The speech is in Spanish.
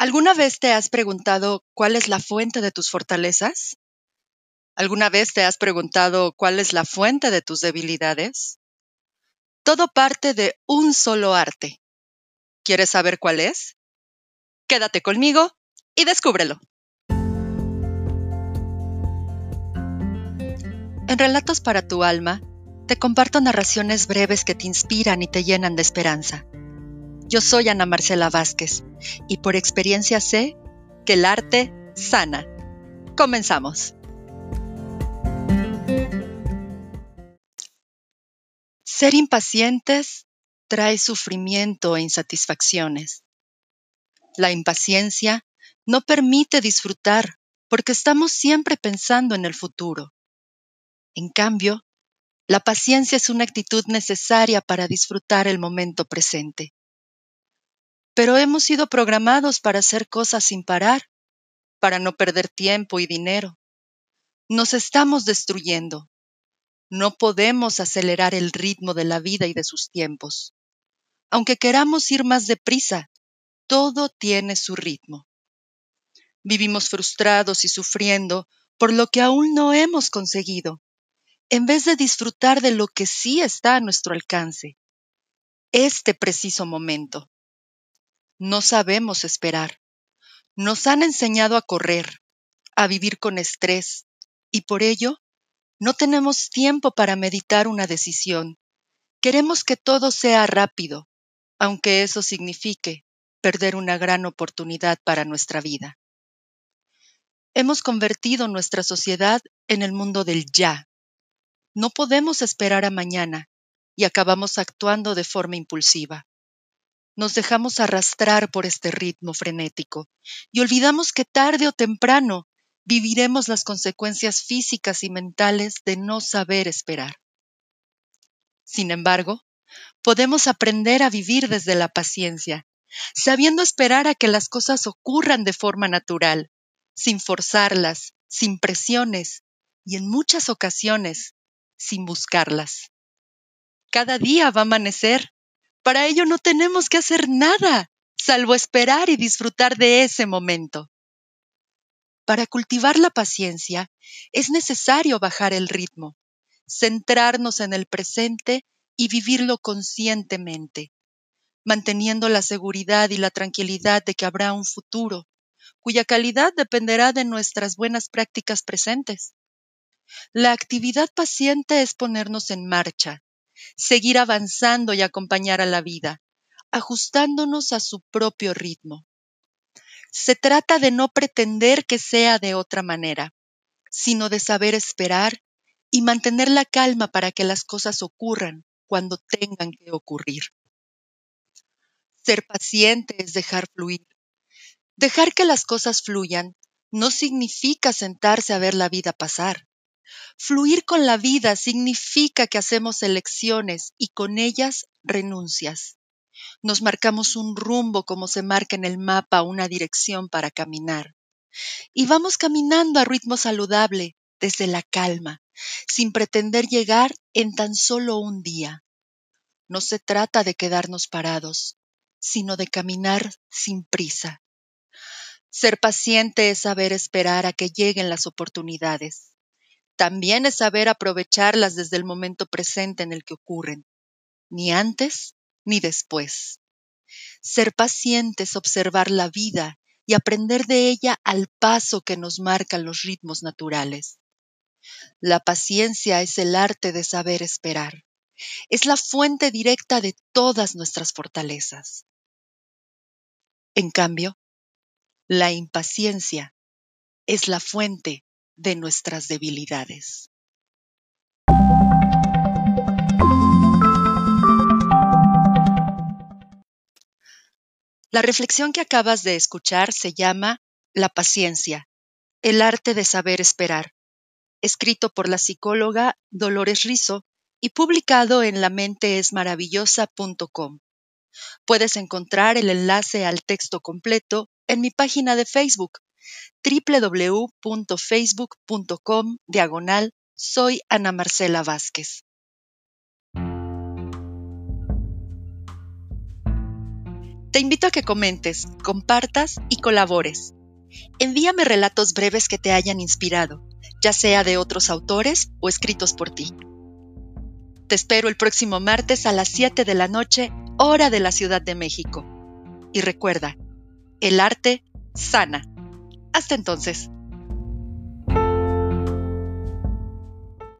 ¿Alguna vez te has preguntado cuál es la fuente de tus fortalezas? ¿Alguna vez te has preguntado cuál es la fuente de tus debilidades? Todo parte de un solo arte. ¿Quieres saber cuál es? Quédate conmigo y descúbrelo. En Relatos para tu alma, te comparto narraciones breves que te inspiran y te llenan de esperanza. Yo soy Ana Marcela Vázquez y por experiencia sé que el arte sana. Comenzamos. Ser impacientes trae sufrimiento e insatisfacciones. La impaciencia no permite disfrutar porque estamos siempre pensando en el futuro. En cambio, la paciencia es una actitud necesaria para disfrutar el momento presente pero hemos sido programados para hacer cosas sin parar, para no perder tiempo y dinero. Nos estamos destruyendo. No podemos acelerar el ritmo de la vida y de sus tiempos. Aunque queramos ir más deprisa, todo tiene su ritmo. Vivimos frustrados y sufriendo por lo que aún no hemos conseguido, en vez de disfrutar de lo que sí está a nuestro alcance, este preciso momento. No sabemos esperar. Nos han enseñado a correr, a vivir con estrés, y por ello no tenemos tiempo para meditar una decisión. Queremos que todo sea rápido, aunque eso signifique perder una gran oportunidad para nuestra vida. Hemos convertido nuestra sociedad en el mundo del ya. No podemos esperar a mañana y acabamos actuando de forma impulsiva nos dejamos arrastrar por este ritmo frenético y olvidamos que tarde o temprano viviremos las consecuencias físicas y mentales de no saber esperar. Sin embargo, podemos aprender a vivir desde la paciencia, sabiendo esperar a que las cosas ocurran de forma natural, sin forzarlas, sin presiones y en muchas ocasiones sin buscarlas. Cada día va a amanecer para ello no tenemos que hacer nada, salvo esperar y disfrutar de ese momento. Para cultivar la paciencia es necesario bajar el ritmo, centrarnos en el presente y vivirlo conscientemente, manteniendo la seguridad y la tranquilidad de que habrá un futuro, cuya calidad dependerá de nuestras buenas prácticas presentes. La actividad paciente es ponernos en marcha, seguir avanzando y acompañar a la vida, ajustándonos a su propio ritmo. Se trata de no pretender que sea de otra manera, sino de saber esperar y mantener la calma para que las cosas ocurran cuando tengan que ocurrir. Ser paciente es dejar fluir. Dejar que las cosas fluyan no significa sentarse a ver la vida pasar. Fluir con la vida significa que hacemos elecciones y con ellas renuncias. Nos marcamos un rumbo como se marca en el mapa una dirección para caminar. Y vamos caminando a ritmo saludable, desde la calma, sin pretender llegar en tan solo un día. No se trata de quedarnos parados, sino de caminar sin prisa. Ser paciente es saber esperar a que lleguen las oportunidades también es saber aprovecharlas desde el momento presente en el que ocurren, ni antes ni después. Ser paciente es observar la vida y aprender de ella al paso que nos marcan los ritmos naturales. La paciencia es el arte de saber esperar. Es la fuente directa de todas nuestras fortalezas. En cambio, la impaciencia es la fuente de nuestras debilidades. La reflexión que acabas de escuchar se llama La paciencia, el arte de saber esperar, escrito por la psicóloga Dolores Rizo y publicado en lamenteesmaravillosa.com. Puedes encontrar el enlace al texto completo en mi página de Facebook www.facebook.com diagonal soy Ana Marcela Vázquez. Te invito a que comentes, compartas y colabores. Envíame relatos breves que te hayan inspirado, ya sea de otros autores o escritos por ti. Te espero el próximo martes a las 7 de la noche, hora de la Ciudad de México. Y recuerda, el arte sana. Hasta entonces.